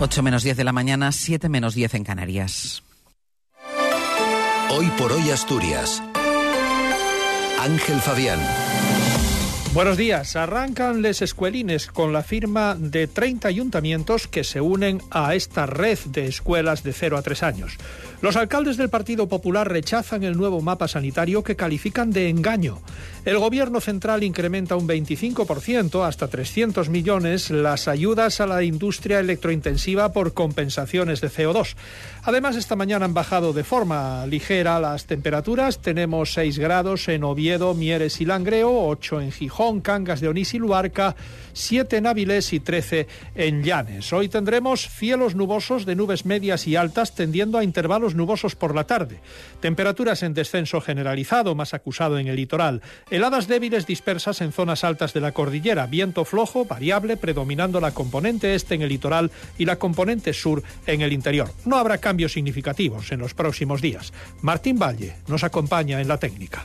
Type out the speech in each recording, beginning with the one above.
8 menos 10 de la mañana, 7 menos 10 en Canarias. Hoy por hoy Asturias. Ángel Fabián. Buenos días. Arrancan les escuelines con la firma de 30 ayuntamientos que se unen a esta red de escuelas de 0 a 3 años. Los alcaldes del Partido Popular rechazan el nuevo mapa sanitario que califican de engaño. El Gobierno central incrementa un 25%, hasta 300 millones, las ayudas a la industria electrointensiva por compensaciones de CO2. Además, esta mañana han bajado de forma ligera las temperaturas. Tenemos 6 grados en Oviedo, Mieres y Langreo, 8 en Gijón, Cangas de Onís y Luarca, 7 en Avilés y 13 en Llanes. Hoy tendremos cielos nubosos de nubes medias y altas tendiendo a intervalos nubosos por la tarde. Temperaturas en descenso generalizado, más acusado en el litoral. Heladas débiles dispersas en zonas altas de la cordillera. Viento flojo, variable, predominando la componente este en el litoral y la componente sur en el interior. No habrá cambios significativos en los próximos días. Martín Valle nos acompaña en la técnica.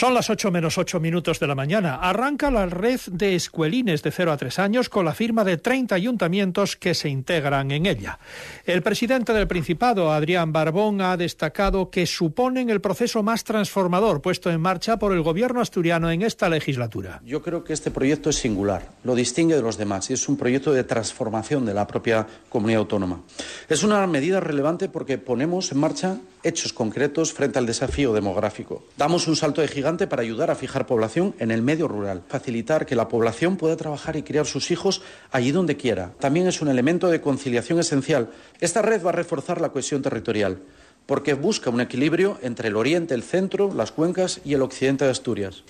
Son las 8 menos 8 minutos de la mañana. Arranca la red de escuelines de 0 a 3 años con la firma de 30 ayuntamientos que se integran en ella. El presidente del Principado, Adrián Barbón, ha destacado que suponen el proceso más transformador puesto en marcha por el gobierno asturiano en esta legislatura. Yo creo que este proyecto es singular, lo distingue de los demás y es un proyecto de transformación de la propia comunidad autónoma. Es una medida relevante porque ponemos en marcha hechos concretos frente al desafío demográfico. Damos un salto de gigante para ayudar a fijar población en el medio rural, facilitar que la población pueda trabajar y criar sus hijos allí donde quiera. También es un elemento de conciliación esencial. Esta red va a reforzar la cohesión territorial porque busca un equilibrio entre el oriente, el centro, las cuencas y el occidente de Asturias.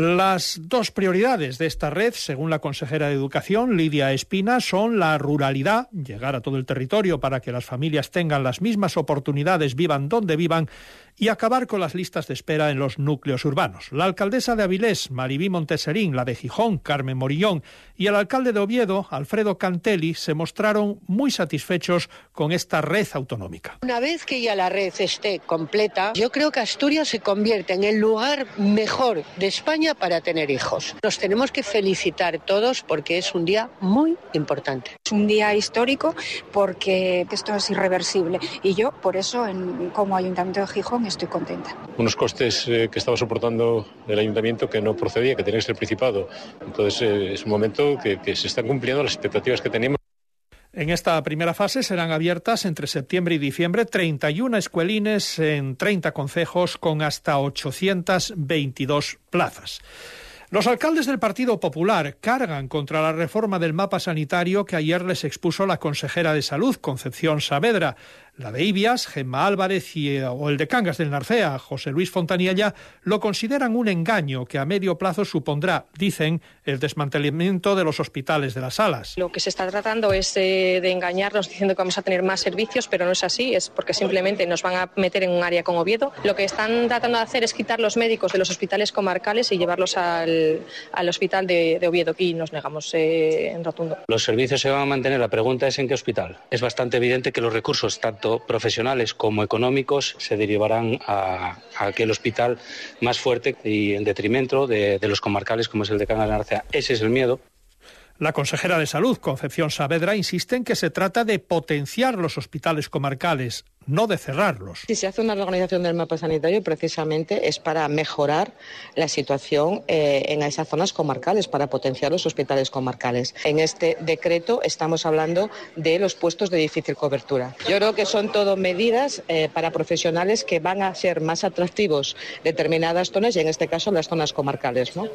Las dos prioridades de esta red, según la consejera de Educación, Lidia Espina, son la ruralidad, llegar a todo el territorio para que las familias tengan las mismas oportunidades, vivan donde vivan, y acabar con las listas de espera en los núcleos urbanos. La alcaldesa de Avilés, Maribí Monteserín, la de Gijón, Carmen Morillón, y el alcalde de Oviedo, Alfredo Cantelli, se mostraron muy satisfechos con esta red autonómica. Una vez que ya la red esté completa, yo creo que Asturias se convierte en el lugar mejor de España para tener hijos. Nos tenemos que felicitar todos porque es un día muy importante. Es un día histórico porque esto es irreversible y yo por eso en, como Ayuntamiento de Gijón estoy contenta. Unos costes eh, que estaba soportando el ayuntamiento que no procedía, que tenía que ser Principado. Entonces eh, es un momento que, que se están cumpliendo las expectativas que teníamos. En esta primera fase serán abiertas entre septiembre y diciembre 31 escuelines en 30 concejos con hasta 822 plazas. Los alcaldes del Partido Popular cargan contra la reforma del mapa sanitario que ayer les expuso la consejera de Salud, Concepción Saavedra. La de Ibias, Gemma Álvarez y, eh, o el de Cangas del Narcea, José Luis Fontanilla, lo consideran un engaño que a medio plazo supondrá, dicen, el desmantelamiento de los hospitales de las alas. Lo que se está tratando es eh, de engañarnos diciendo que vamos a tener más servicios, pero no es así, es porque simplemente nos van a meter en un área con Oviedo. Lo que están tratando de hacer es quitar los médicos de los hospitales comarcales y llevarlos al, al hospital de, de, Oviedo y nos negamos eh, en rotundo. Los servicios se van a mantener, la pregunta es en qué hospital. Es bastante evidente que los recursos, tanto profesionales como económicos se derivarán a, aquel hospital más fuerte y en detrimento de, de los comarcales como es el de Cangas de Narcea. Ese es el miedo. La consejera de Salud, Concepción Saavedra, insiste en que se trata de potenciar los hospitales comarcales, no de cerrarlos. Si se hace una reorganización del mapa sanitario, precisamente es para mejorar la situación eh, en esas zonas comarcales, para potenciar los hospitales comarcales. En este decreto estamos hablando de los puestos de difícil cobertura. Yo creo que son todo medidas eh, para profesionales que van a ser más atractivos determinadas zonas y en este caso las zonas comarcales. ¿no?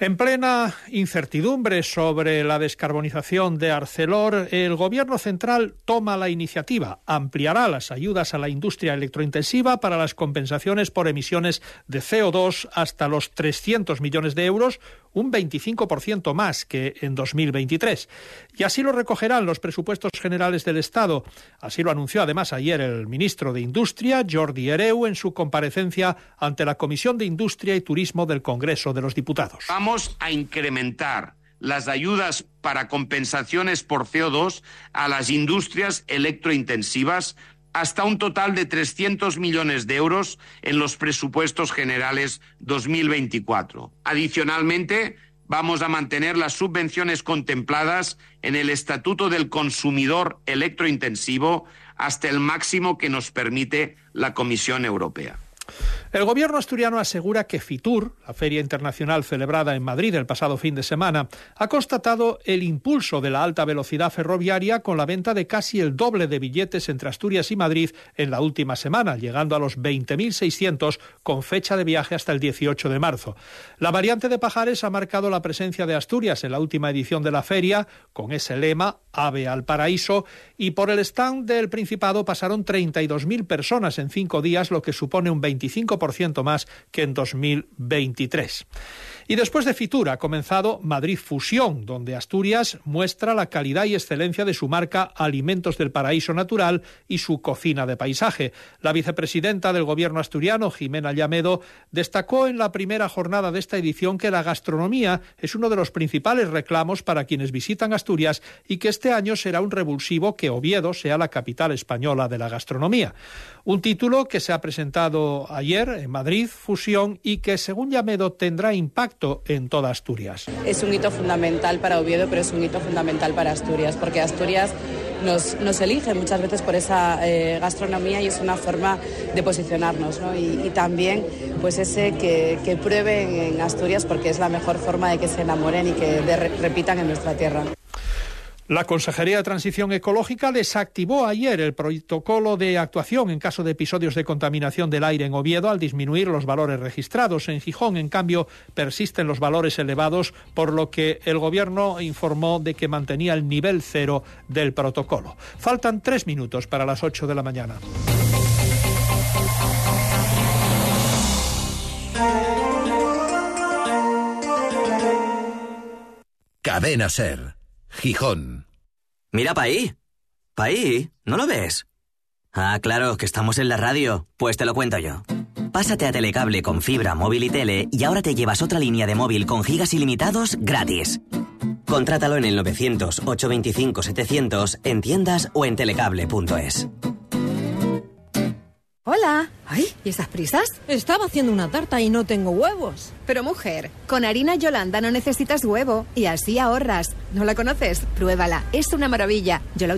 En plena incertidumbre sobre la descarbonización de Arcelor, el Gobierno central toma la iniciativa, ampliará las ayudas a la industria electrointensiva para las compensaciones por emisiones de CO2 hasta los 300 millones de euros, un 25% más que en 2023. Y así lo recogerán los presupuestos generales del Estado. Así lo anunció además ayer el ministro de Industria, Jordi Hereu, en su comparecencia ante la Comisión de Industria y Turismo del Congreso de los Diputados. Vamos a incrementar las ayudas para compensaciones por CO2 a las industrias electrointensivas hasta un total de 300 millones de euros en los presupuestos generales 2024. Adicionalmente, vamos a mantener las subvenciones contempladas en el Estatuto del Consumidor Electrointensivo hasta el máximo que nos permite la Comisión Europea. El gobierno asturiano asegura que Fitur, la feria internacional celebrada en Madrid el pasado fin de semana, ha constatado el impulso de la alta velocidad ferroviaria con la venta de casi el doble de billetes entre Asturias y Madrid en la última semana, llegando a los 20.600 con fecha de viaje hasta el 18 de marzo. La variante de Pajares ha marcado la presencia de Asturias en la última edición de la feria, con ese lema Ave al Paraíso, y por el stand del Principado pasaron 32.000 personas en cinco días, lo que supone un 25% más que en 2023. Y después de Fitur ha comenzado Madrid Fusión, donde Asturias muestra la calidad y excelencia de su marca Alimentos del Paraíso Natural y su cocina de paisaje. La vicepresidenta del Gobierno asturiano, Jimena Llamedo, destacó en la primera jornada de esta edición que la gastronomía es uno de los principales reclamos para quienes visitan Asturias y que este año será un revulsivo que Oviedo sea la capital española de la gastronomía. Un título que se ha presentado ayer en Madrid, Fusión, y que, según Llamedo, tendrá impacto en Asturias. Es un hito fundamental para Oviedo, pero es un hito fundamental para Asturias, porque Asturias nos, nos elige muchas veces por esa eh, gastronomía y es una forma de posicionarnos. ¿no? Y, también pues ese que, que, prueben en Asturias porque es la mejor forma de que se enamoren y que repitan en nuestra tierra. La Consejería de Transición Ecológica desactivó ayer el protocolo de actuación en caso de episodios de contaminación del aire en Oviedo al disminuir los valores registrados. En Gijón, en cambio, persisten los valores elevados, por lo que el Gobierno informó de que mantenía el nivel cero del protocolo. Faltan tres minutos para las ocho de la mañana. Cadena Ser. Gijón. Mira pa' ahí. Pa'. ¿No lo ves? Ah, claro, que estamos en la radio. Pues te lo cuento yo. Pásate a Telecable con fibra, móvil y tele y ahora te llevas otra línea de móvil con gigas ilimitados gratis. Contrátalo en el 900-825-700 en tiendas o en telecable.es. Hola. Ay, ¿y estas prisas? Estaba haciendo una tarta y no tengo huevos. Pero mujer, con harina Yolanda no necesitas huevo y así ahorras. ¿No la conoces? Pruébala, es una maravilla. Yo la